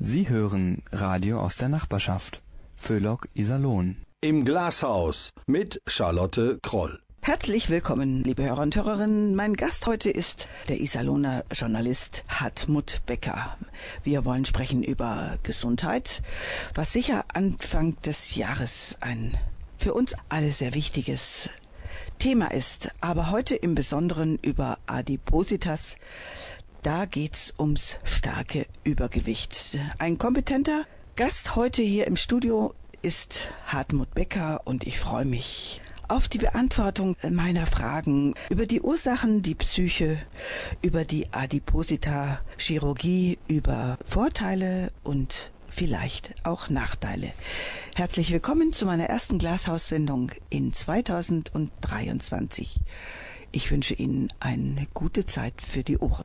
Sie hören Radio aus der Nachbarschaft. Föhlock Iserlohn. Im Glashaus mit Charlotte Kroll. Herzlich willkommen, liebe Hörer und Hörerinnen. Mein Gast heute ist der Iserlohner Journalist Hartmut Becker. Wir wollen sprechen über Gesundheit, was sicher Anfang des Jahres ein für uns alle sehr wichtiges Thema ist, aber heute im Besonderen über Adipositas. Da geht's ums starke Übergewicht. Ein kompetenter Gast heute hier im Studio ist Hartmut Becker und ich freue mich auf die Beantwortung meiner Fragen über die Ursachen, die Psyche, über die Adiposita-Chirurgie, über Vorteile und vielleicht auch Nachteile. Herzlich willkommen zu meiner ersten Glashaussendung in 2023. Ich wünsche Ihnen eine gute Zeit für die Ohren.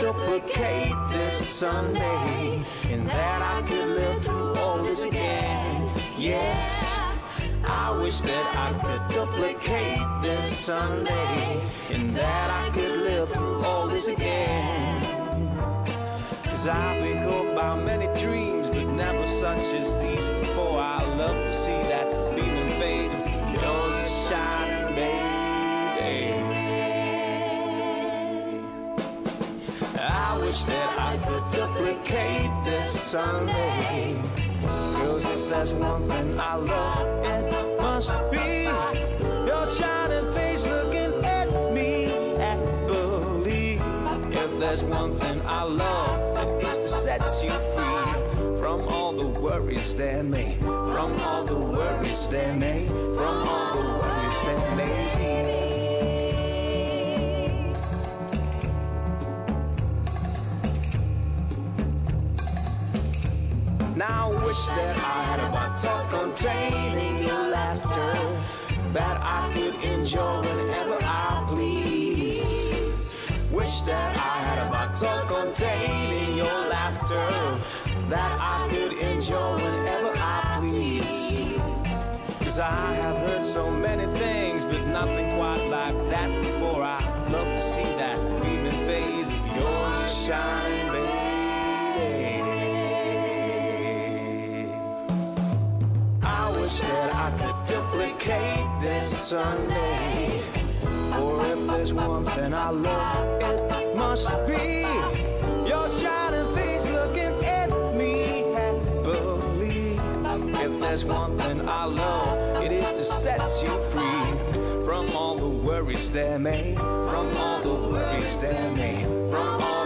Duplicate this Sunday and that I could live through all this again. Yes. I wish that I could duplicate this Sunday and that I could live through all this again. Cause I've been caught by many dreams, wish that I could duplicate this Sunday. Cause if there's one thing I love, it must be your shining face looking at me. Believe if there's one thing I love, it is to set you free from all the worries that may, from all the worries that may, had a bottle containing your laughter that I could enjoy whenever I please. Wish that I had a bottle containing your laughter that I could enjoy whenever I please. Cause I have heard so many things, but nothing quite like that before. I love to see that beaming face of yours shining, I could duplicate this Sunday. For if there's one thing I love, it must be your shining face looking at me. Believe if there's one thing I love, it is to set you free from all the worries that may, from all the worries that may, from all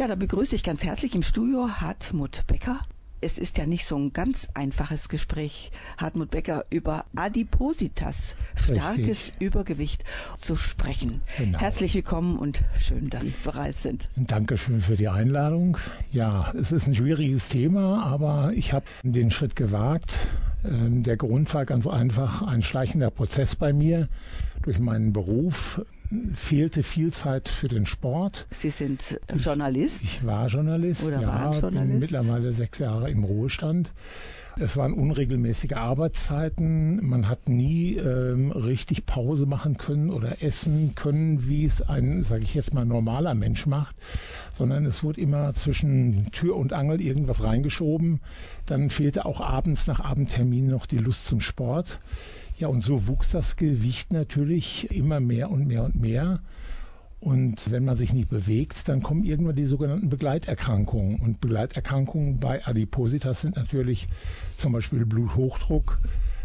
Ja, da begrüße ich ganz herzlich im Studio Hartmut Becker. Es ist ja nicht so ein ganz einfaches Gespräch, Hartmut Becker über Adipositas, starkes Übergewicht zu sprechen. Genau. Herzlich willkommen und schön, dass Sie bereit sind. Dankeschön für die Einladung. Ja, es ist ein schwieriges Thema, aber ich habe den Schritt gewagt. Ähm, Der Grund war ganz einfach ein schleichender Prozess bei mir. Durch meinen Beruf fehlte viel Zeit für den Sport. Sie sind Journalist. Ich war Journalist, Oder ja, waren bin Journalist. mittlerweile sechs Jahre im Ruhestand. Es waren unregelmäßige Arbeitszeiten. Man hat nie ähm, richtig Pause machen können oder essen können, wie es ein, sage ich jetzt mal, normaler Mensch macht, sondern es wurde immer zwischen Tür und Angel irgendwas reingeschoben. Dann fehlte auch abends nach Abendtermin noch die Lust zum Sport. Ja, und so wuchs das Gewicht natürlich immer mehr und mehr und mehr. Und wenn man sich nicht bewegt, dann kommen irgendwann die sogenannten Begleiterkrankungen. Und Begleiterkrankungen bei Adipositas sind natürlich zum Beispiel Bluthochdruck.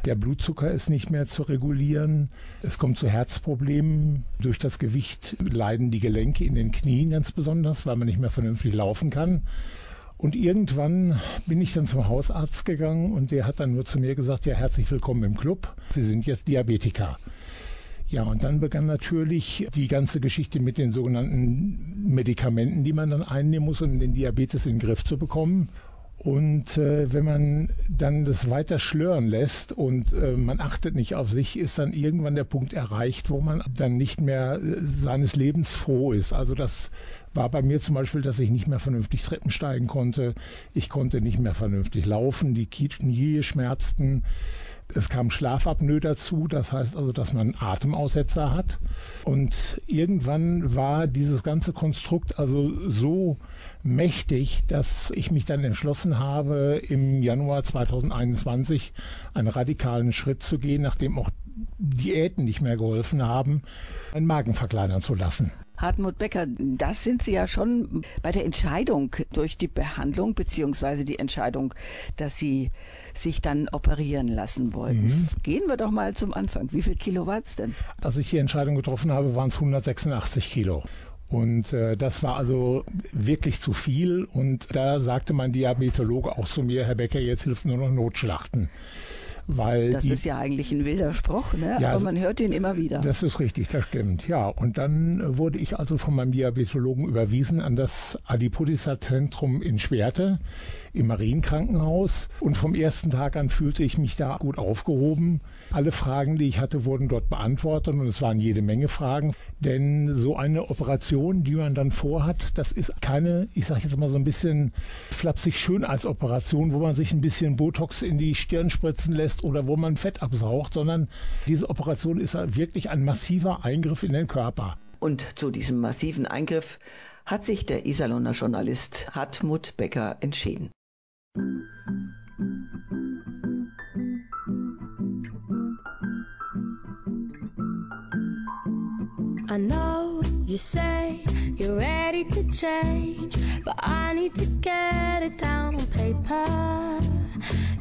Der Blutzucker ist nicht mehr zu regulieren. Es kommt zu Herzproblemen. Durch das Gewicht leiden die Gelenke in den Knien ganz besonders, weil man nicht mehr vernünftig laufen kann. Und irgendwann bin ich dann zum Hausarzt gegangen und der hat dann nur zu mir gesagt, ja, herzlich willkommen im Club. Sie sind jetzt Diabetiker. Ja, und dann begann natürlich die ganze Geschichte mit den sogenannten Medikamenten, die man dann einnehmen muss, um den Diabetes in den Griff zu bekommen. Und äh, wenn man dann das weiter schlören lässt und äh, man achtet nicht auf sich, ist dann irgendwann der Punkt erreicht, wo man dann nicht mehr äh, seines Lebens froh ist. Also das war bei mir zum Beispiel, dass ich nicht mehr vernünftig Treppen steigen konnte. Ich konnte nicht mehr vernünftig laufen. Die Knie schmerzten. Es kam Schlafapnoe dazu, das heißt also, dass man Atemaussetzer hat. Und irgendwann war dieses ganze Konstrukt also so mächtig, dass ich mich dann entschlossen habe, im Januar 2021 einen radikalen Schritt zu gehen, nachdem auch Diäten nicht mehr geholfen haben, einen Magen verkleinern zu lassen. Hartmut Becker, das sind Sie ja schon bei der Entscheidung durch die Behandlung beziehungsweise die Entscheidung, dass Sie sich dann operieren lassen wollten. Mhm. Gehen wir doch mal zum Anfang. Wie viel Kilo war es denn? Als ich die Entscheidung getroffen habe, waren es 186 Kilo. Und äh, das war also wirklich zu viel. Und da sagte mein Diabetologe auch zu mir, Herr Becker, jetzt hilft nur noch Notschlachten. Weil das die, ist ja eigentlich ein wilder Spruch, ne? Ja, aber man hört ihn immer wieder. Das ist richtig, das stimmt. Ja, und dann wurde ich also von meinem Diabetologen überwiesen an das Adipolysa-Zentrum in Schwerte im Marienkrankenhaus. Und vom ersten Tag an fühlte ich mich da gut aufgehoben. Alle Fragen, die ich hatte, wurden dort beantwortet und es waren jede Menge Fragen. Denn so eine Operation, die man dann vorhat, das ist keine, ich sage jetzt mal so ein bisschen flapsig schön als Operation, wo man sich ein bisschen Botox in die Stirn spritzen lässt oder wo man Fett absaugt, sondern diese Operation ist wirklich ein massiver Eingriff in den Körper. Und zu diesem massiven Eingriff hat sich der Iserlohner Journalist Hartmut Becker entschieden. I know you say you're ready to change, but I need to get it down on paper.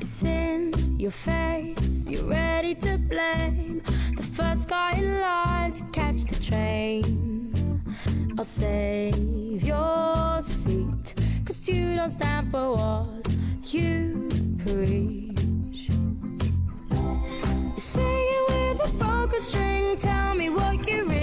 It's in your face, you're ready to blame the first guy in line to catch the train. I'll save your seat, cause you don't stand for what you preach. You sing it with a broken string, tell me what you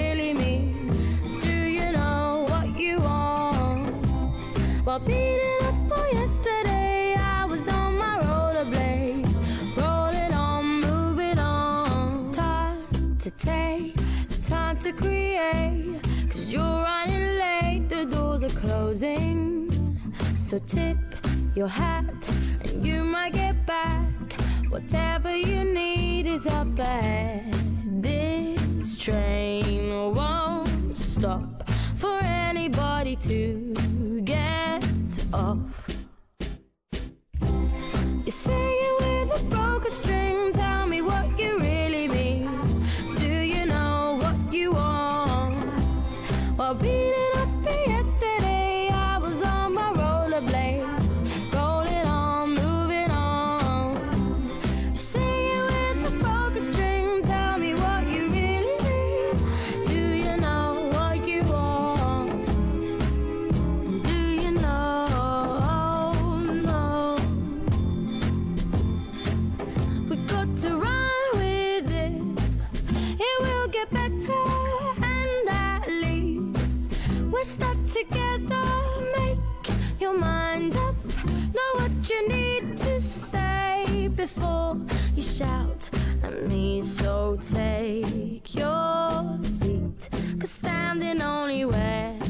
While beating up on yesterday, I was on my rollerblades, rolling on, moving on. It's time to take the time to create, cause you're running late, the doors are closing. So tip your hat and you might get back. Whatever you need is up ahead. This train won't stop for anybody to get off. You sing it shout at me. So take your seat, cause standing only wears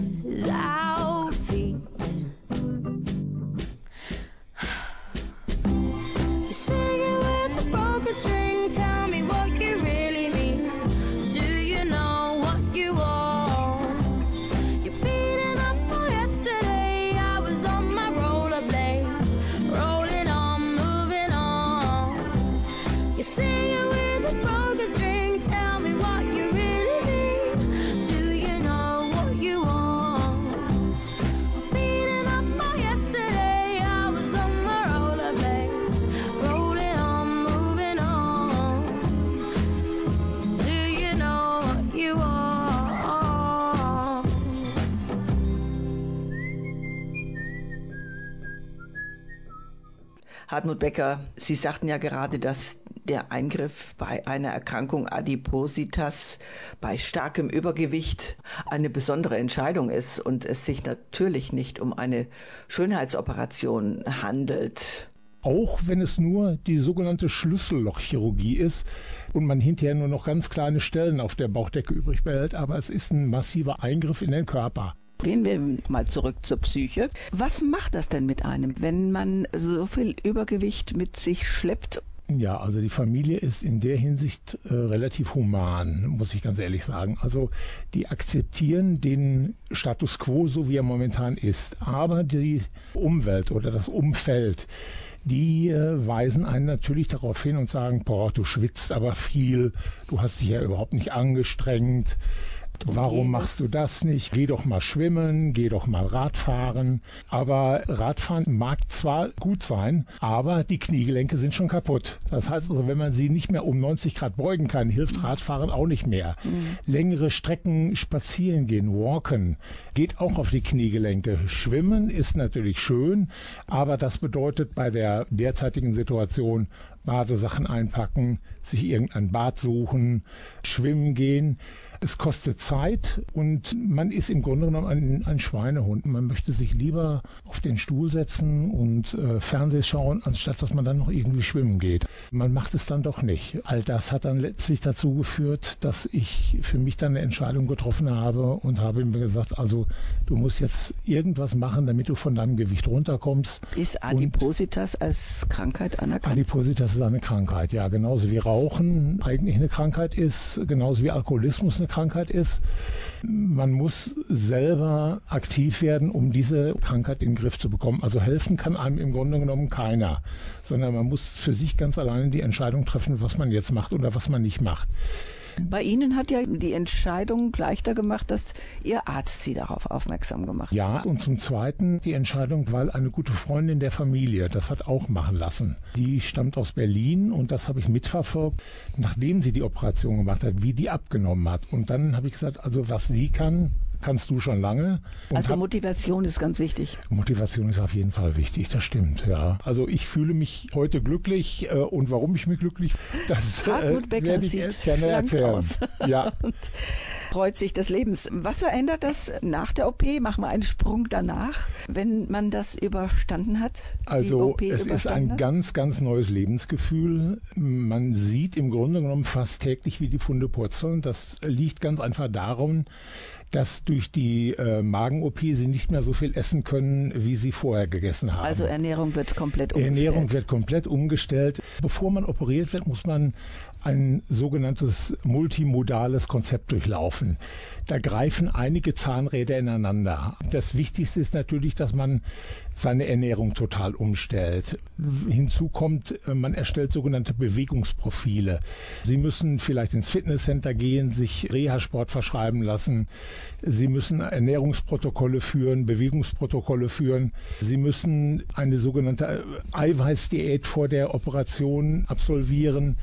Hartmut Becker, Sie sagten ja gerade, dass der Eingriff bei einer Erkrankung Adipositas bei starkem Übergewicht eine besondere Entscheidung ist und es sich natürlich nicht um eine Schönheitsoperation handelt. Auch wenn es nur die sogenannte Schlüssellochchirurgie ist und man hinterher nur noch ganz kleine Stellen auf der Bauchdecke übrig behält, aber es ist ein massiver Eingriff in den Körper. Gehen wir mal zurück zur Psyche. Was macht das denn mit einem, wenn man so viel Übergewicht mit sich schleppt ja, also die Familie ist in der Hinsicht äh, relativ human, muss ich ganz ehrlich sagen. Also die akzeptieren den Status quo, so wie er momentan ist. Aber die Umwelt oder das Umfeld, die äh, weisen einen natürlich darauf hin und sagen, boah, du schwitzt aber viel, du hast dich ja überhaupt nicht angestrengt. Warum machst du das nicht? Geh doch mal schwimmen, geh doch mal Radfahren. Aber Radfahren mag zwar gut sein, aber die Kniegelenke sind schon kaputt. Das heißt also, wenn man sie nicht mehr um 90 Grad beugen kann, hilft Radfahren auch nicht mehr. Mhm. Längere Strecken spazieren gehen, walken, geht auch auf die Kniegelenke. Schwimmen ist natürlich schön, aber das bedeutet bei der derzeitigen Situation Badesachen einpacken, sich irgendein Bad suchen, schwimmen gehen. Es kostet Zeit und man ist im Grunde genommen ein, ein Schweinehund. Man möchte sich lieber auf den Stuhl setzen und äh, Fernseh schauen, anstatt dass man dann noch irgendwie schwimmen geht. Man macht es dann doch nicht. All das hat dann letztlich dazu geführt, dass ich für mich dann eine Entscheidung getroffen habe und habe mir gesagt, also du musst jetzt irgendwas machen, damit du von deinem Gewicht runterkommst. Ist Adipositas und als Krankheit anerkannt? Adipositas ist eine Krankheit, ja. Genauso wie Rauchen eigentlich eine Krankheit ist, genauso wie Alkoholismus eine Krankheit ist. Man muss selber aktiv werden, um diese Krankheit in den Griff zu bekommen. Also helfen kann einem im Grunde genommen keiner, sondern man muss für sich ganz alleine die Entscheidung treffen, was man jetzt macht oder was man nicht macht. Bei Ihnen hat ja die Entscheidung leichter gemacht, dass Ihr Arzt Sie darauf aufmerksam gemacht hat. Ja, und zum Zweiten die Entscheidung, weil eine gute Freundin der Familie das hat auch machen lassen. Die stammt aus Berlin und das habe ich mitverfolgt, nachdem sie die Operation gemacht hat, wie die abgenommen hat. Und dann habe ich gesagt, also was sie kann, kannst du schon lange. also Motivation ist ganz wichtig. Motivation ist auf jeden Fall wichtig, das stimmt, ja. Also ich fühle mich heute glücklich äh, und warum ich mich glücklich, das äh, werde ich gerne erzählen. Aus. Ja. und freut sich des Lebens. Was verändert das nach der OP? Machen wir einen Sprung danach, wenn man das überstanden hat? Also es ist ein hat? ganz, ganz neues Lebensgefühl. Man sieht im Grunde genommen fast täglich, wie die Funde purzeln. Das liegt ganz einfach darum, dass durch die äh, Magen-OP sie nicht mehr so viel essen können, wie sie vorher gegessen haben. Also Ernährung wird komplett umgestellt. Ernährung wird komplett umgestellt. Bevor man operiert wird, muss man ein sogenanntes multimodales Konzept durchlaufen. Da greifen einige Zahnräder ineinander. Das Wichtigste ist natürlich, dass man seine Ernährung total umstellt. Hinzu kommt, äh, man erstellt sogenannte Bewegungsprofile. Sie müssen vielleicht ins Fitnesscenter gehen, sich Reha-Sport verschreiben lassen. Sie müssen Ernährungsprotokolle führen, Bewegungsprotokolle führen. Sie müssen eine sogenannte äh, Eiweißdiät vor der Operation absolvieren.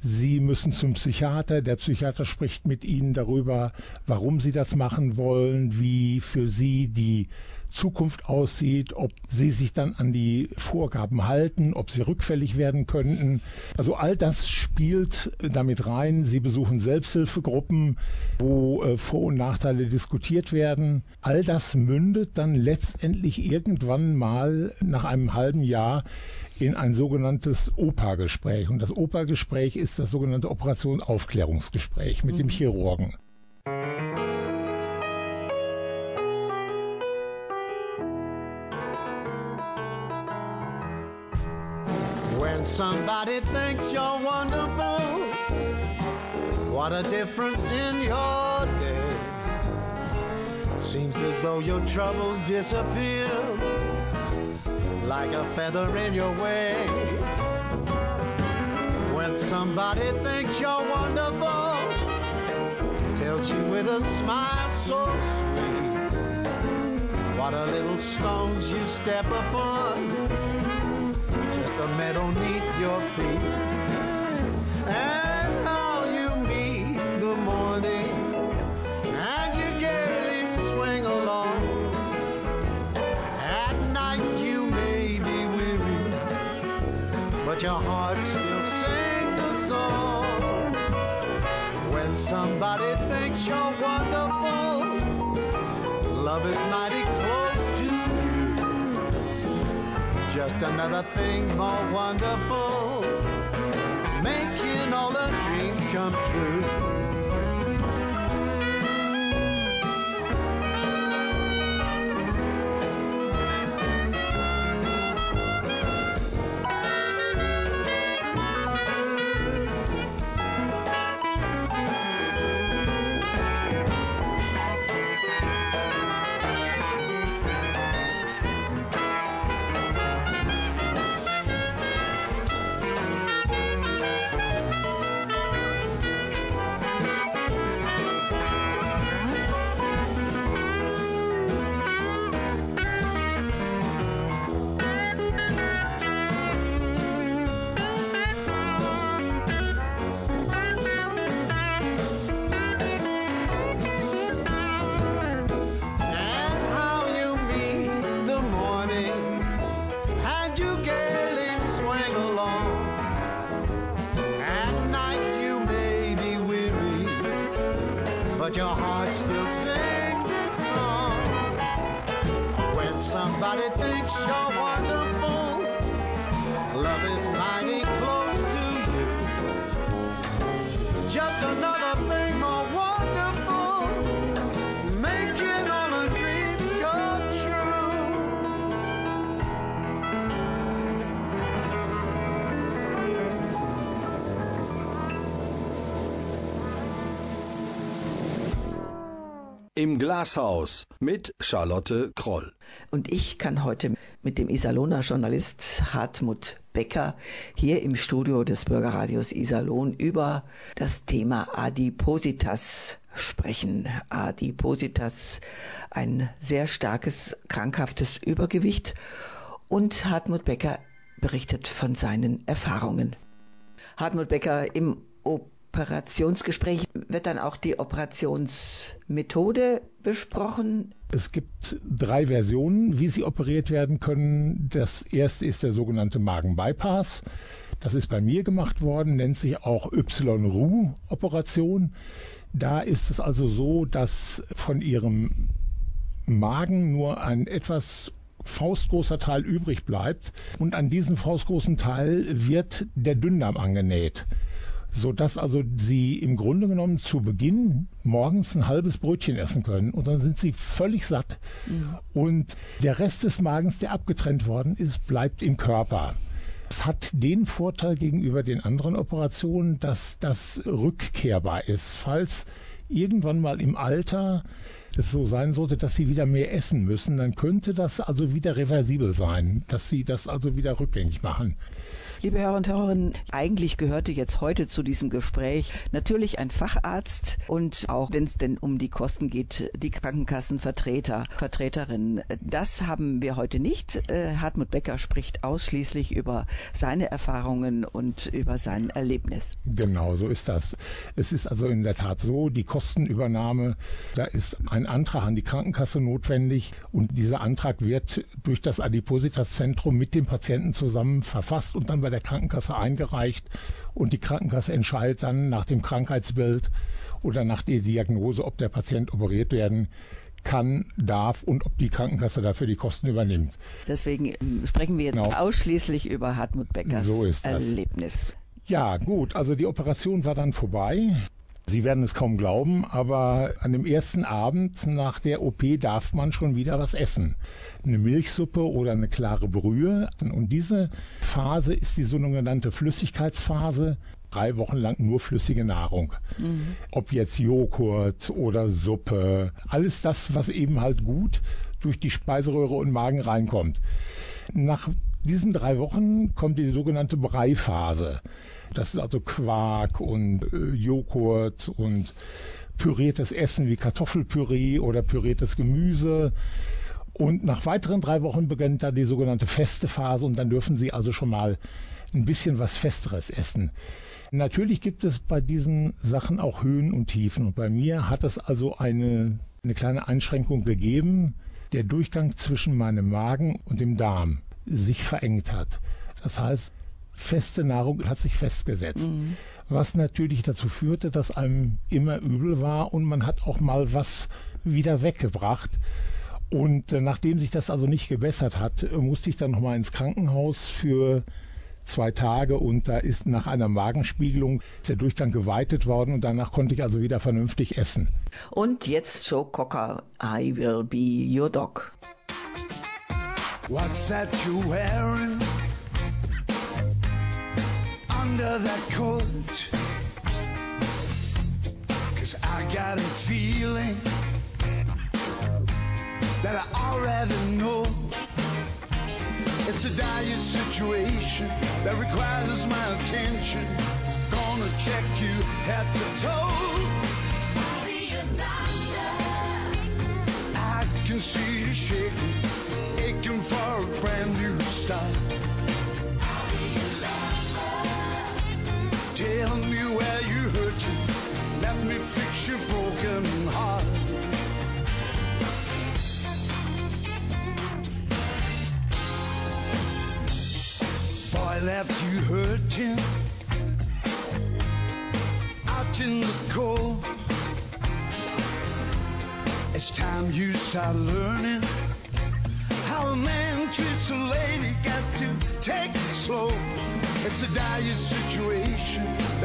Sie müssen zum Psychiater. Der Psychiater spricht mit Ihnen darüber, warum Sie das machen wollen, wie für Sie die Zukunft aussieht, ob sie sich dann an die Vorgaben halten, ob sie rückfällig werden könnten. Also all das spielt damit rein. Sie besuchen Selbsthilfegruppen, wo äh, Vor- und Nachteile diskutiert werden. All das mündet dann letztendlich irgendwann mal nach einem halben Jahr in ein sogenanntes OPA-Gespräch. Und das OPA-Gespräch ist das sogenannte Operationsaufklärungsgespräch mit mhm. dem Chirurgen. When somebody thinks you're wonderful, what a difference in your day. Seems as though your troubles disappear like a feather in your way. When somebody thinks you're wonderful, tells you with a smile so sweet, what a little stones you step upon, just a meadow neath your feet. And somebody thinks you're wonderful, love is mighty close to you. Just another thing more wonderful, making all the dreams come true. But your heart still sings its song. When somebody thinks you're wonderful, love is Im Glashaus mit Charlotte Kroll. Und ich kann heute mit dem Iserlohner Journalist Hartmut Becker hier im Studio des Bürgerradios Iserlohn über das Thema Adipositas sprechen. Adipositas, ein sehr starkes, krankhaftes Übergewicht. Und Hartmut Becker berichtet von seinen Erfahrungen. Hartmut Becker im Operationsgespräch wird dann auch die Operationsmethode besprochen. Es gibt drei Versionen, wie sie operiert werden können. Das erste ist der sogenannte Magenbypass. Das ist bei mir gemacht worden, nennt sich auch Y-RU-Operation. Da ist es also so, dass von ihrem Magen nur ein etwas faustgroßer Teil übrig bleibt und an diesen faustgroßen Teil wird der Dünndarm angenäht sodass also sie im Grunde genommen zu Beginn morgens ein halbes Brötchen essen können und dann sind sie völlig satt und der Rest des Magens, der abgetrennt worden ist, bleibt im Körper. Es hat den Vorteil gegenüber den anderen Operationen, dass das rückkehrbar ist. Falls irgendwann mal im Alter es so sein sollte, dass sie wieder mehr essen müssen, dann könnte das also wieder reversibel sein, dass sie das also wieder rückgängig machen. Liebe Hörer und Hörerinnen, eigentlich gehörte jetzt heute zu diesem Gespräch natürlich ein Facharzt und auch wenn es denn um die Kosten geht, die Krankenkassenvertreter, Vertreterinnen. Das haben wir heute nicht. Äh, Hartmut Becker spricht ausschließlich über seine Erfahrungen und über sein Erlebnis. Genau, so ist das. Es ist also in der Tat so, die Kostenübernahme, da ist ein Antrag an die Krankenkasse notwendig und dieser Antrag wird durch das Adipositas-Zentrum mit dem Patienten zusammen verfasst und dann bei der Krankenkasse eingereicht und die Krankenkasse entscheidet dann nach dem Krankheitsbild oder nach der Diagnose, ob der Patient operiert werden kann, darf und ob die Krankenkasse dafür die Kosten übernimmt. Deswegen ähm, sprechen wir jetzt Genau. ausschließlich über Hartmut Beckers So. Erlebnis. Ja, gut, also die Operation war dann vorbei. Sie werden es kaum glauben, aber an dem ersten Abend nach der OP darf man schon wieder was essen. Eine Milchsuppe oder eine klare Brühe. Und diese Phase ist die sogenannte Flüssigkeitsphase. Drei Wochen lang nur flüssige Nahrung. Ob jetzt Joghurt oder Suppe, alles das, was eben halt gut durch die Speiseröhre und Magen reinkommt. Nach diesen drei Wochen kommt die sogenannte Breiphase. Das ist also Quark und äh, Joghurt und püriertes Essen wie Kartoffelpüree oder püriertes Gemüse. Und nach weiteren drei Wochen beginnt da die sogenannte feste Phase und dann dürfen Sie also schon mal ein bisschen was Festeres essen. Natürlich gibt es bei diesen Sachen auch Höhen und Tiefen. Und bei mir hat es also eine, eine kleine Einschränkung gegeben. Der Durchgang zwischen meinem Magen und dem Darm sich verengt hat. Das heißt, feste Nahrung hat sich festgesetzt. Mhm. Was natürlich dazu führte, dass einem immer übel war und man hat auch mal was wieder weggebracht. Und äh, nachdem sich das also nicht gebessert hat, musste ich dann nochmal ins Krankenhaus für zwei Tage und da ist nach einer Magenspiegelung der Durchgang geweitet worden und danach konnte ich also wieder vernünftig essen. Und jetzt Joe Cocker, I will be your dog. What's that you're wearing under that coat? Cause I got a feeling that I already know. It's a dire situation that requires my attention. Gonna check you head to toe. I can see you shaking, aching for a brand new start.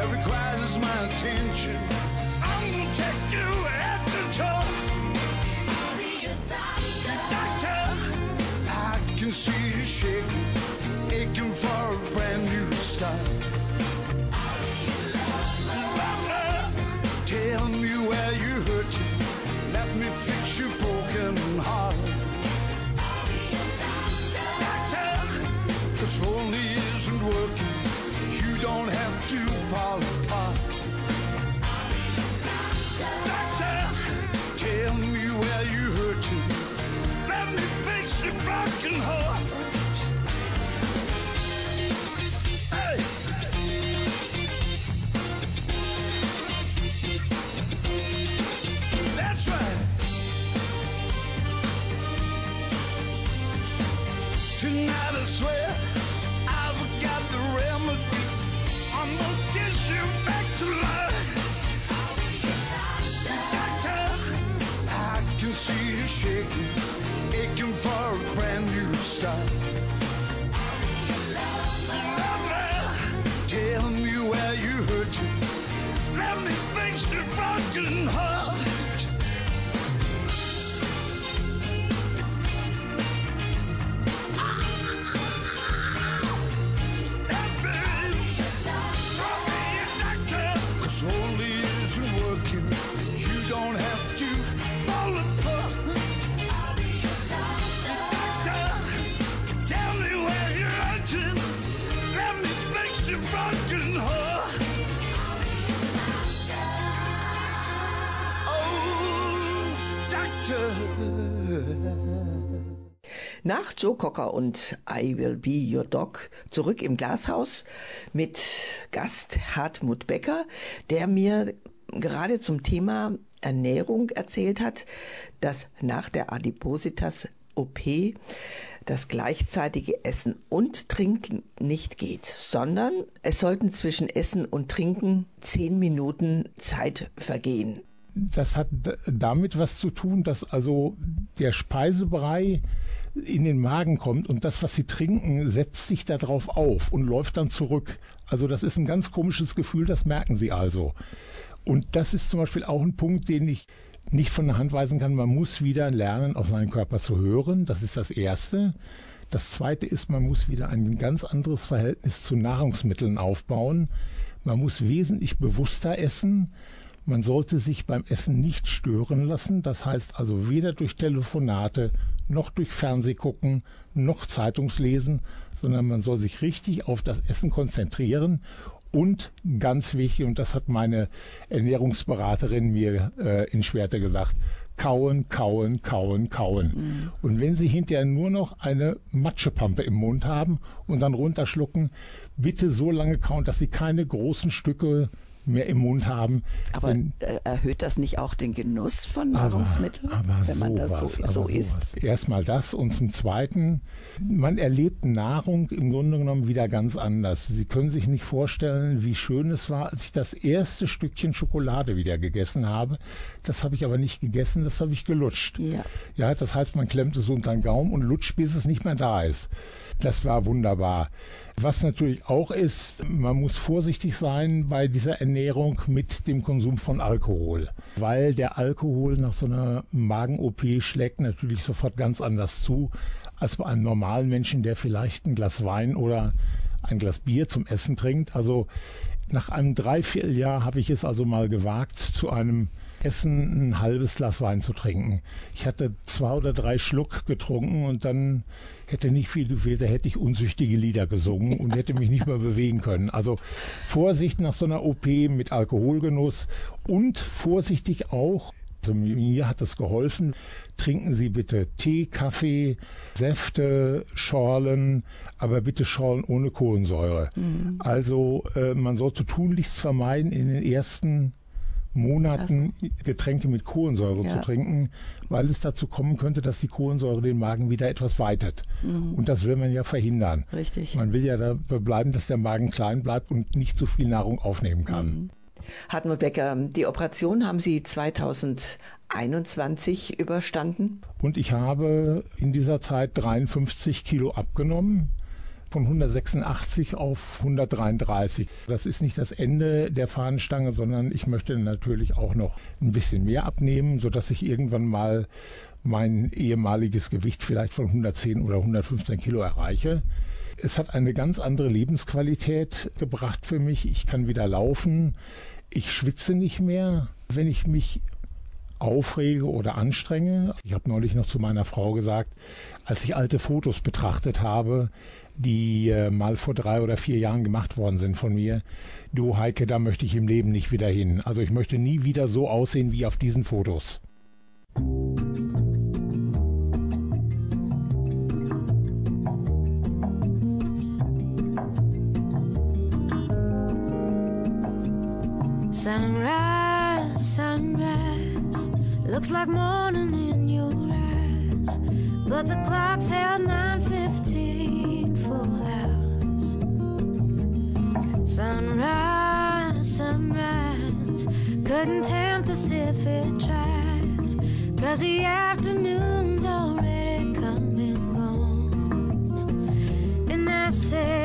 That requires my attention. Shaking, aching for a brand new start. Nach Joe Cocker und I Will Be Your Dog zurück im Glashaus mit Gast Hartmut Becker, der mir gerade zum Thema Ernährung erzählt hat, dass nach der Adipositas OP das gleichzeitige Essen und Trinken nicht geht, sondern es sollten zwischen Essen und Trinken zehn Minuten Zeit vergehen. Das hat damit was zu tun, dass also der Speisebrei in den Magen kommt und das, was sie trinken, setzt sich darauf auf und läuft dann zurück. Also das ist ein ganz komisches Gefühl, das merken sie also. Und das ist zum Beispiel auch ein Punkt, den ich nicht von der Hand weisen kann. Man muss wieder lernen, auf seinen Körper zu hören. Das ist das Erste. Das Zweite ist, man muss wieder ein ganz anderes Verhältnis zu Nahrungsmitteln aufbauen. Man muss wesentlich bewusster essen. Man sollte sich beim Essen nicht stören lassen. Das heißt also weder durch Telefonate noch durch Fernsehgucken noch Zeitungslesen, sondern man soll sich richtig auf das Essen konzentrieren und ganz wichtig, und das hat meine Ernährungsberaterin mir äh, in Schwerte gesagt, kauen, kauen, kauen, kauen. Und wenn Sie hinterher nur noch eine Matschepampe im Mund haben und dann runterschlucken, bitte so lange kauen, dass Sie keine großen Stücke mehr im Mund haben. Aber Wenn- äh, erhöht das nicht auch den Genuss von aber, Nahrungsmitteln, aber wenn man das so, so aber isst? Erstmal das und zum Zweiten, man erlebt Nahrung im Grunde genommen wieder ganz anders. Sie können sich nicht vorstellen, wie schön es war, als ich das erste Stückchen Schokolade wieder gegessen habe. Das habe ich aber nicht gegessen, das habe ich gelutscht. Ja. Ja, das heißt, man klemmt es unter den Gaumen und lutscht, bis es nicht mehr da ist. Das war wunderbar. Was natürlich auch ist, man muss vorsichtig sein bei dieser Ernährung mit dem Konsum von Alkohol, weil der Alkohol nach so einer Magen-OP schlägt natürlich sofort ganz anders zu als bei einem normalen Menschen, der vielleicht ein Glas Wein oder ein Glas Bier zum Essen trinkt. Also nach einem Dreivierteljahr habe ich es also mal gewagt, zu einem Essen ein halbes Glas Wein zu trinken. Ich hatte zwei oder drei Schluck getrunken und dann hätte nicht viel gefehlt, da hätte ich unzüchtige Lieder gesungen und hätte mich nicht mehr bewegen können. Also Vorsicht nach so einer OP mit Alkoholgenuss und vorsichtig auch, also mir hat es geholfen, trinken Sie bitte Tee, Kaffee, Säfte, Schorlen, aber bitte Schorlen ohne Kohlensäure. Also äh, man sollte tunlichst vermeiden, in den ersten Monaten Getränke mit Kohlensäure Ja. zu trinken, weil es dazu kommen könnte, dass die Kohlensäure den Magen wieder etwas weitet. Und das will man ja verhindern. Richtig. Man will ja dabei bleiben, dass der Magen klein bleibt und nicht zu viel Nahrung aufnehmen kann. Hartmut Becker, die Operation haben Sie 2021 überstanden. Und ich habe in dieser Zeit 53 Kilo abgenommen. Von 186 auf 133. Das ist nicht das Ende der Fahnenstange, sondern ich möchte natürlich auch noch ein bisschen mehr abnehmen, sodass ich irgendwann mal mein ehemaliges Gewicht vielleicht von 110 oder 115 Kilo erreiche. Es hat eine ganz andere Lebensqualität gebracht für mich. Ich kann wieder laufen. Ich schwitze nicht mehr. Wenn ich mich aufrege oder anstrenge. Ich habe neulich noch zu meiner Frau gesagt, als ich alte Fotos betrachtet habe, die äh, mal vor drei oder vier Jahren gemacht worden sind von mir, du Heike, da möchte ich im Leben nicht wieder hin. Also ich möchte nie wieder so aussehen wie auf diesen Fotos. Sunrise, sunrise, looks like morning in your eyes, but the clock's held 9:15 hours. Sunrise, sunrise, couldn't tempt us if it tried, 'cause the afternoon's already come and gone. And I said,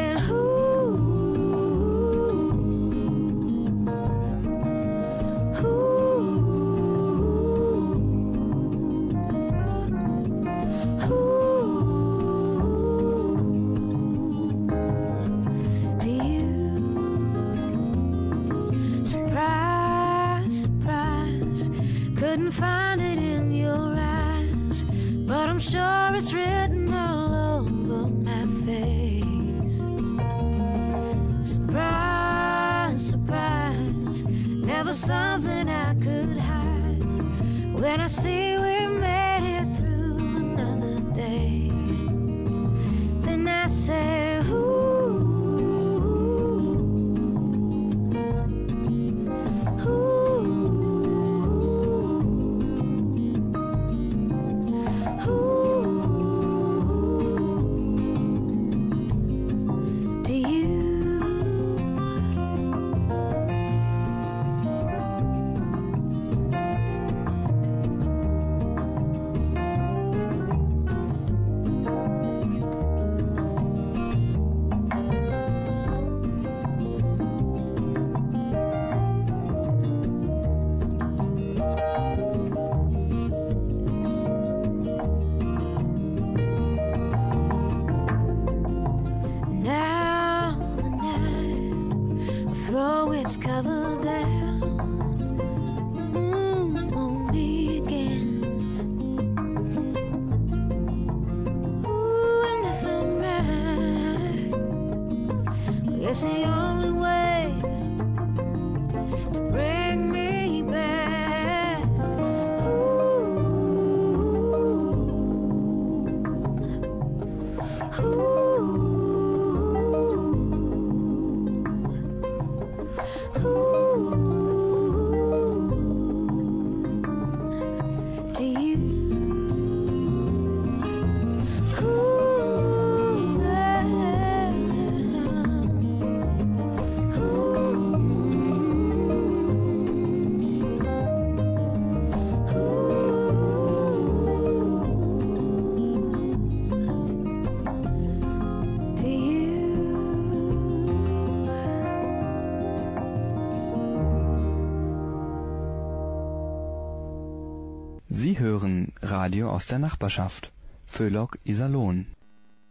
hören Radio aus der Nachbarschaft. Föhlock Iserlohn.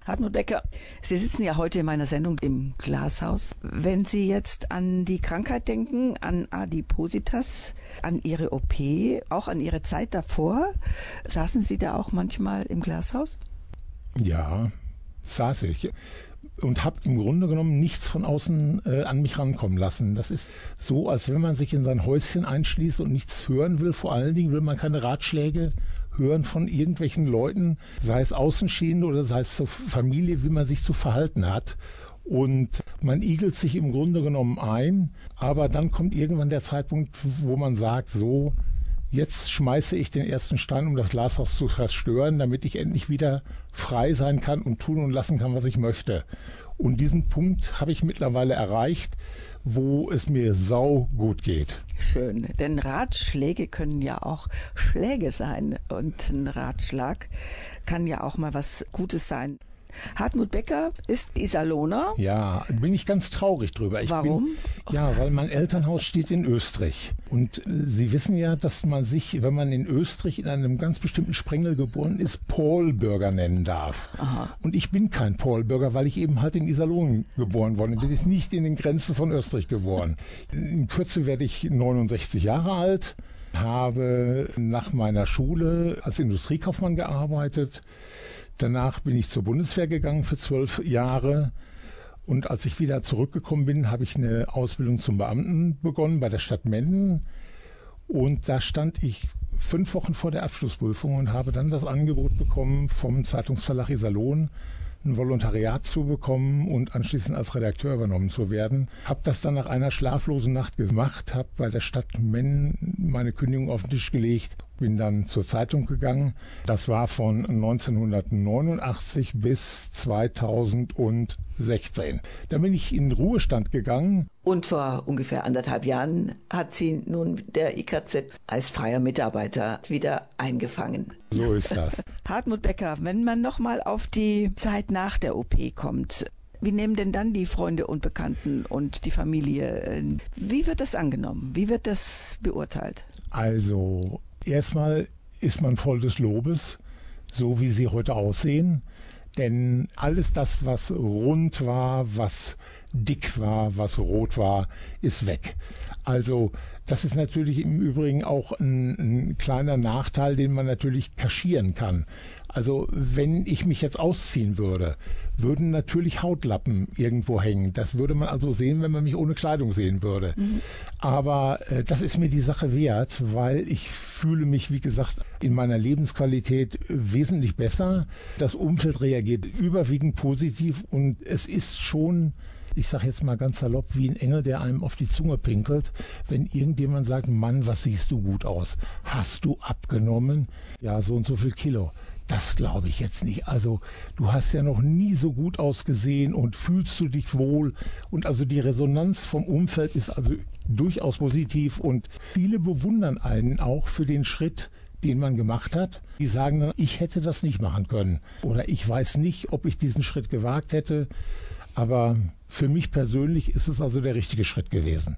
Hartmut Becker, Sie sitzen ja heute in meiner Sendung im Glashaus. Wenn Sie jetzt an die Krankheit denken, an Adipositas, an Ihre OP, auch an Ihre Zeit davor, saßen Sie da auch manchmal im Glashaus? Ja, saß ich und habe im Grunde genommen nichts von außen äh, an mich rankommen lassen. Das ist so, als wenn man sich in sein Häuschen einschließt und nichts hören will. Vor allen Dingen will man keine Ratschläge hören von irgendwelchen Leuten, sei es Außenstehende oder sei es zur Familie, wie man sich zu verhalten hat. Und man igelt sich im Grunde genommen ein, aber dann kommt irgendwann der Zeitpunkt, wo man sagt, so, jetzt schmeiße ich den ersten Stein, um das Glashaus zu zerstören, damit ich endlich wieder frei sein kann und tun und lassen kann, was ich möchte. Und diesen Punkt habe ich mittlerweile erreicht, wo es mir sau gut geht. Schön, denn Ratschläge können ja auch Schläge sein und ein Ratschlag kann ja auch mal was Gutes sein. Hartmut Becker ist Iserlohner. Ja, bin ich ganz traurig drüber. Ich Warum? Bin, ja, weil mein Elternhaus steht in Österreich. Und äh, Sie wissen ja, dass man sich, wenn man in Österreich in einem ganz bestimmten Sprengel geboren ist, Paulbürger nennen darf. Aha. Und ich bin kein Paulbürger, weil ich eben halt in Iserlohn geboren worden bin. Ich bin nicht in den Grenzen von Österreich geboren. In Kürze werde ich 69 Jahre alt habe nach meiner Schule als Industriekaufmann gearbeitet, Danach bin ich zur Bundeswehr gegangen für zwölf Jahre. Und als ich wieder zurückgekommen bin, habe ich eine Ausbildung zum Beamten begonnen bei der Stadt Menden. Und da stand ich fünf Wochen vor der Abschlussprüfung und habe dann das Angebot bekommen vom Zeitungsverlag Iserlohn, ein Volontariat zu bekommen und anschließend als Redakteur übernommen zu werden. Habe das dann nach einer schlaflosen Nacht gemacht, habe bei der Stadt Menden meine Kündigung auf den Tisch gelegt bin dann zur Zeitung gegangen. Das war von 1989 bis 2016. Dann bin ich in Ruhestand gegangen. Und vor ungefähr anderthalb Jahren hat sie nun der IKZ als freier Mitarbeiter wieder eingefangen. So ist das. Hartmut Becker, wenn man nochmal auf die Zeit nach der OP kommt, wie nehmen denn dann die Freunde und Bekannten und die Familie? Wie wird das angenommen? Wie wird das beurteilt? Also Erstmal ist man voll des Lobes, so wie sie heute aussehen. Denn alles das, was rund war, was dick war, was rot war, ist weg. Also das ist natürlich im Übrigen auch ein, ein kleiner Nachteil, den man natürlich kaschieren kann. Also wenn ich mich jetzt ausziehen würde, würden natürlich Hautlappen irgendwo hängen. Das würde man also sehen, wenn man mich ohne Kleidung sehen würde. Mhm. Aber äh, das ist mir die Sache wert, weil ich fühle mich, wie gesagt, in meiner Lebensqualität wesentlich besser. Das Umfeld reagiert überwiegend positiv und es ist schon ich sage jetzt mal ganz salopp, wie ein Engel, der einem auf die Zunge pinkelt, wenn irgendjemand sagt, Mann, was siehst du gut aus? Hast du abgenommen? Ja, so und so viel Kilo. Das glaube ich jetzt nicht. Also du hast ja noch nie so gut ausgesehen und fühlst du dich wohl. Und also die Resonanz vom Umfeld ist also durchaus positiv und viele bewundern einen auch für den Schritt, den man gemacht hat. Die sagen dann, ich hätte das nicht machen können. Oder ich weiß nicht, ob ich diesen Schritt gewagt hätte. Aber für mich persönlich ist es also der richtige Schritt gewesen.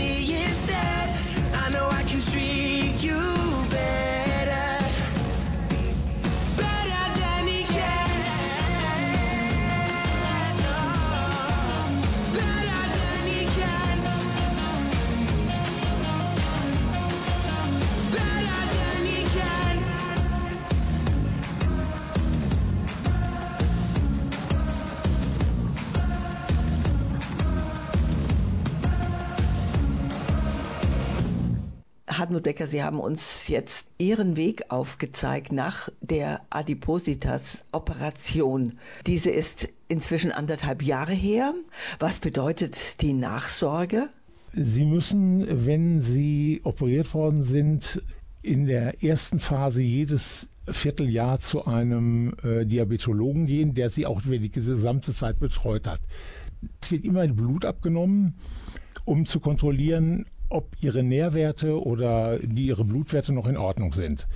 Hartmut Becker, Sie haben uns jetzt Ihren Weg aufgezeigt nach der Adipositas-Operation. Diese ist inzwischen anderthalb Jahre her. Was bedeutet die Nachsorge? Sie müssen, wenn Sie operiert worden sind, in der ersten Phase jedes Vierteljahr zu einem äh, Diabetologen gehen, der Sie auch über die gesamte Zeit betreut hat. Es wird immer Blut abgenommen, um zu kontrollieren, ob Ihre Nährwerte oder die Ihre Blutwerte noch in Ordnung sind.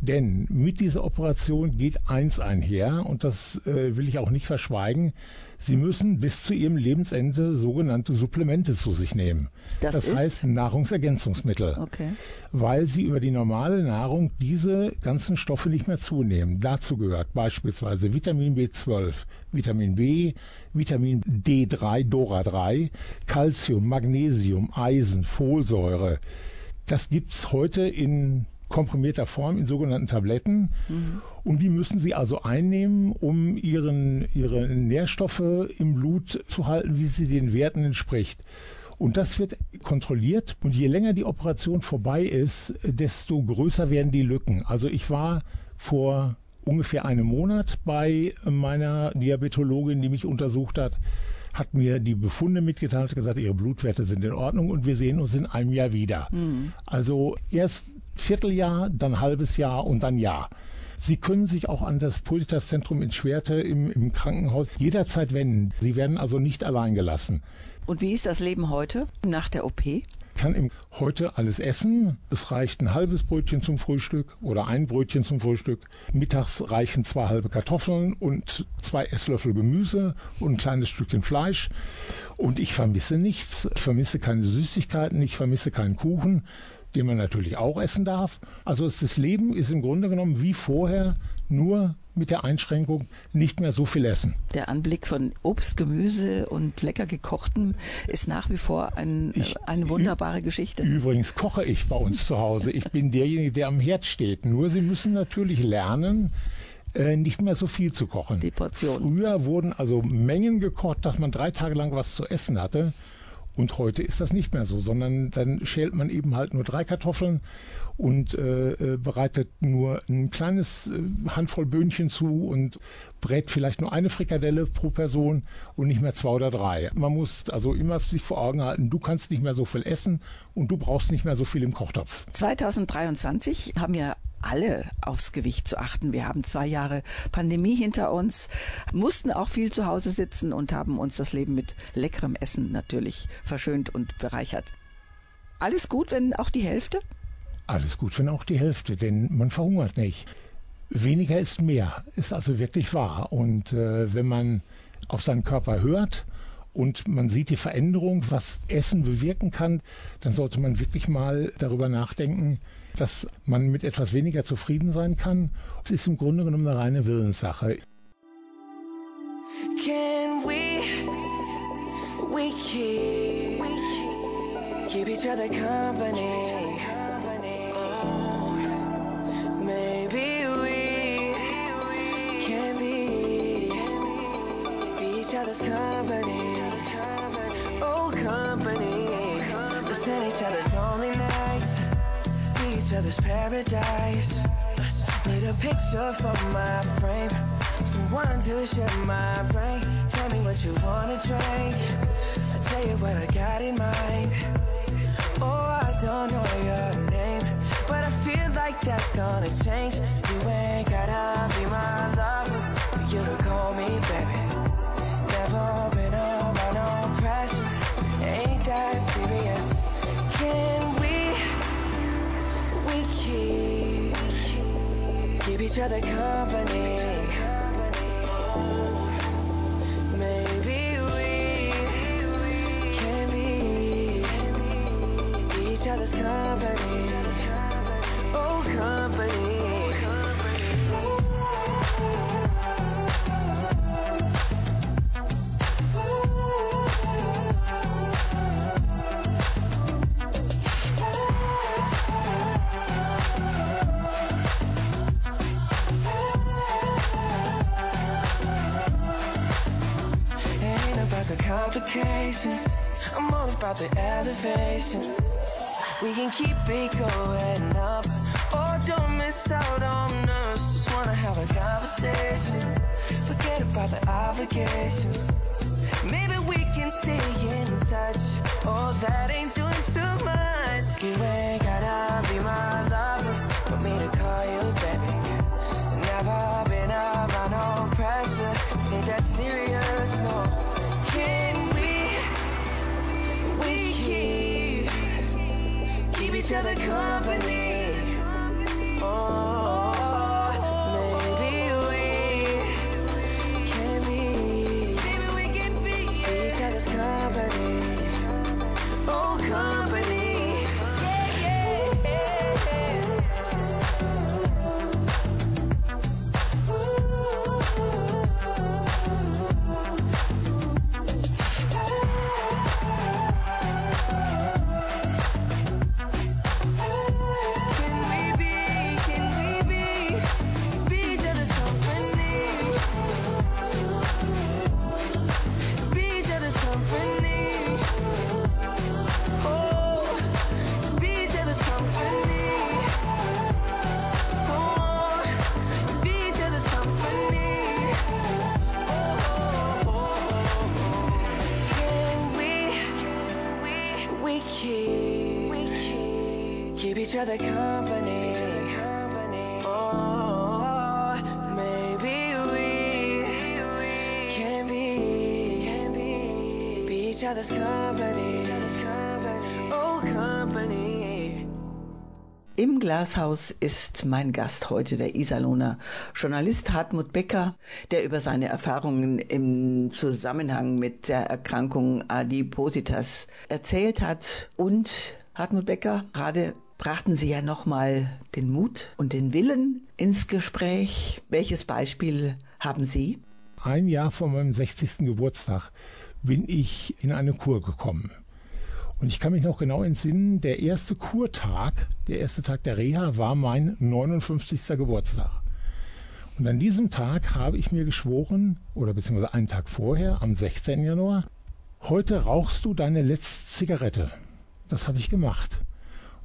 Denn mit dieser Operation geht eins einher, und das äh, will ich auch nicht verschweigen, Sie müssen bis zu Ihrem Lebensende sogenannte Supplemente zu sich nehmen. Das das heißt Nahrungsergänzungsmittel, Okay. weil Sie über die normale Nahrung diese ganzen Stoffe nicht mehr zunehmen. Dazu gehört beispielsweise Vitamin B12, Vitamin B, Vitamin D3, Dora 3, Calcium, Magnesium, Eisen, Folsäure. Das gibt's heute in komprimierter Form in sogenannten Tabletten. Und die müssen Sie also einnehmen, um ihren, ihre Nährstoffe im Blut zu halten, wie sie den Werten entspricht. Und das wird kontrolliert. Und je länger die Operation vorbei ist, desto größer werden die Lücken. Also ich war vor ungefähr einem Monat bei meiner Diabetologin, die mich untersucht hat, hat mir die Befunde mitgeteilt, hat gesagt, ihre Blutwerte sind in Ordnung und wir sehen uns in einem Jahr wieder. Also erst Vierteljahr, dann halbes Jahr und dann Jahr. Sie können sich auch an das Pultitas-Zentrum in Schwerte im, im Krankenhaus jederzeit wenden. Sie werden also nicht allein gelassen. Und wie ist das Leben heute nach der OP? Kann im heute alles essen. Es reicht ein halbes Brötchen zum Frühstück oder ein Brötchen zum Frühstück. Mittags reichen zwei halbe Kartoffeln und zwei Esslöffel Gemüse und ein kleines Stückchen Fleisch. Und ich vermisse nichts. Ich vermisse keine Süßigkeiten, ich vermisse keinen Kuchen, den man natürlich auch essen darf. Also das Leben ist im Grunde genommen wie vorher, nur mit der Einschränkung nicht mehr so viel essen. Der Anblick von Obst, Gemüse und lecker gekochtem ist nach wie vor ein, Ich- eine wunderbare Geschichte. Übrigens koche ich bei uns zu Hause. Ich bin derjenige, der am Herd steht. Nur Sie müssen natürlich lernen, äh, nicht mehr so viel zu kochen. Die Portion. Früher wurden also Mengen gekocht, dass man drei Tage lang was zu essen hatte. Und heute ist das nicht mehr so, sondern dann schält man eben halt nur drei Kartoffeln und äh, äh, bereitet nur ein kleines äh, Handvoll Böhnchen zu und brät vielleicht nur eine Frikadelle pro Person und nicht mehr zwei oder drei. Man muss also immer sich vor Augen halten, du kannst nicht mehr so viel essen und du brauchst nicht mehr so viel im Kochtopf. 2023 haben ja alle aufs Gewicht zu achten. Wir haben zwei Jahre Pandemie hinter uns, mussten auch viel zu Hause sitzen und haben uns das Leben mit leckerem Essen natürlich verschönt und bereichert. Alles gut, wenn auch die Hälfte? Alles gut, wenn auch die Hälfte, denn man verhungert nicht. Weniger ist mehr, ist also wirklich wahr. Und äh, wenn man auf seinen Körper hört und man sieht die Veränderung, was Essen bewirken kann, dann sollte man wirklich mal darüber nachdenken, dass man mit etwas weniger zufrieden sein kann. Es ist im Grunde genommen eine reine Willenssache. Can we, we keep, keep each other company? Other's company. Oh, company. Listen each other's lonely nights, be each other's paradise. Need a picture for my frame. Someone to share my brain. Tell me what you wanna drink. I tell you what I got in mind. Oh, I don't know your name, but I feel like that's gonna change. You ain't gotta be my lover for you to call me baby. Ain't that serious? Can we? We keep keep each other company. Oh, maybe we can be each other's company. Oh, company. Complications. I'm all about the elevation. We can keep it going up. Oh, don't miss out on us. Just wanna have a conversation. Forget about the obligations. Maybe we can stay in touch. Oh, that ain't doing too much. You ain't gotta be my lover for me to call you baby. Never been around no pressure. Ain't that serious? No. Each other company. Oh, other's company. Oh, company. Im Glashaus ist mein Gast heute der Iserlohner Journalist Hartmut Becker, der über seine Erfahrungen im Zusammenhang mit der Erkrankung Adipositas erzählt hat. Und Hartmut Becker, gerade brachten Sie ja nochmal den Mut und den Willen ins Gespräch. Welches Beispiel haben Sie? Ein Jahr vor meinem 60. Geburtstag bin ich in eine Kur gekommen. Und ich kann mich noch genau entsinnen, der erste Kurtag, der erste Tag der Reha war mein 59. Geburtstag. Und an diesem Tag habe ich mir geschworen, oder beziehungsweise einen Tag vorher, am 16. Januar, heute rauchst du deine letzte Zigarette. Das habe ich gemacht.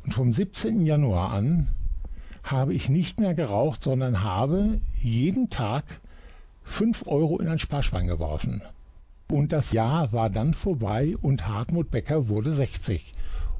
Und vom 17. Januar an habe ich nicht mehr geraucht, sondern habe jeden Tag 5 Euro in ein Sparschwein geworfen. Und das Jahr war dann vorbei und Hartmut Becker wurde 60.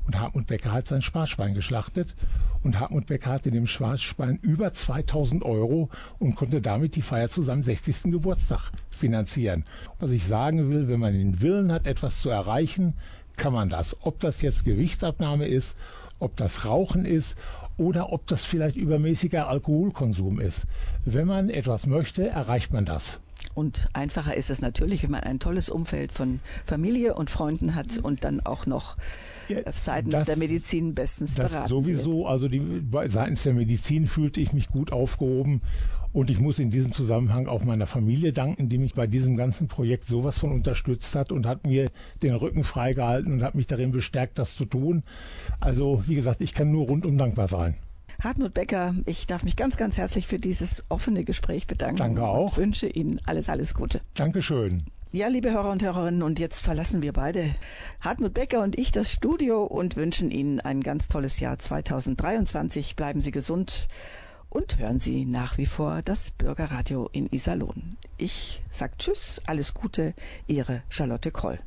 Und Hartmut Becker hat sein Sparschwein geschlachtet und Hartmut Becker hatte in dem Sparschwein über 2000 Euro und konnte damit die Feier zu seinem 60. Geburtstag finanzieren. Was ich sagen will, wenn man den Willen hat, etwas zu erreichen, kann man das. Ob das jetzt Gewichtsabnahme ist, ob das Rauchen ist oder ob das vielleicht übermäßiger Alkoholkonsum ist. Wenn man etwas möchte, erreicht man das. Und einfacher ist es natürlich, wenn man ein tolles Umfeld von Familie und Freunden hat und dann auch noch äh, seitens Das- der Medizin bestens Das beraten sowieso, wird. also die, seitens der Medizin fühlte ich mich gut aufgehoben und ich muss in diesem Zusammenhang auch meiner Familie danken, die mich bei diesem ganzen Projekt sowas von unterstützt hat und hat mir den Rücken freigehalten und hat mich darin bestärkt, das zu tun. Also wie gesagt, ich kann nur rundum dankbar sein. Hartmut Becker, ich darf mich ganz, ganz herzlich für dieses offene Gespräch bedanken. Danke auch. Und wünsche Ihnen alles, alles Gute. Dankeschön. Ja, liebe Hörer und Hörerinnen, und jetzt verlassen wir beide, Hartmut Becker und ich, das Studio und wünschen Ihnen ein ganz tolles Jahr 2023. Bleiben Sie gesund und hören Sie nach wie vor das Bürgerradio in Iserlohn. Ich sag Tschüss, alles Gute, Ihre Charlotte Kroll.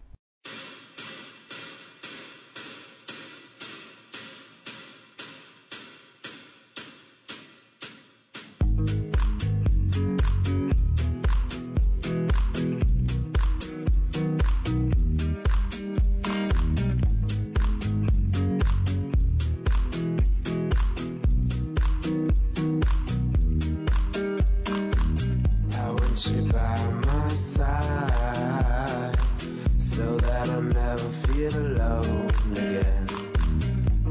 You by my side so that I never feel alone again.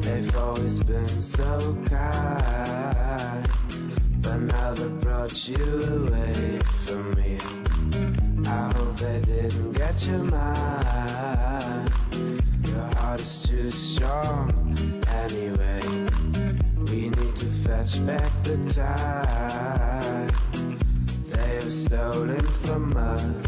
They've always been so kind, but now they brought you away from me. I hope they didn't get your mind. Your heart is too strong anyway. We need to fetch back the time stolen from us.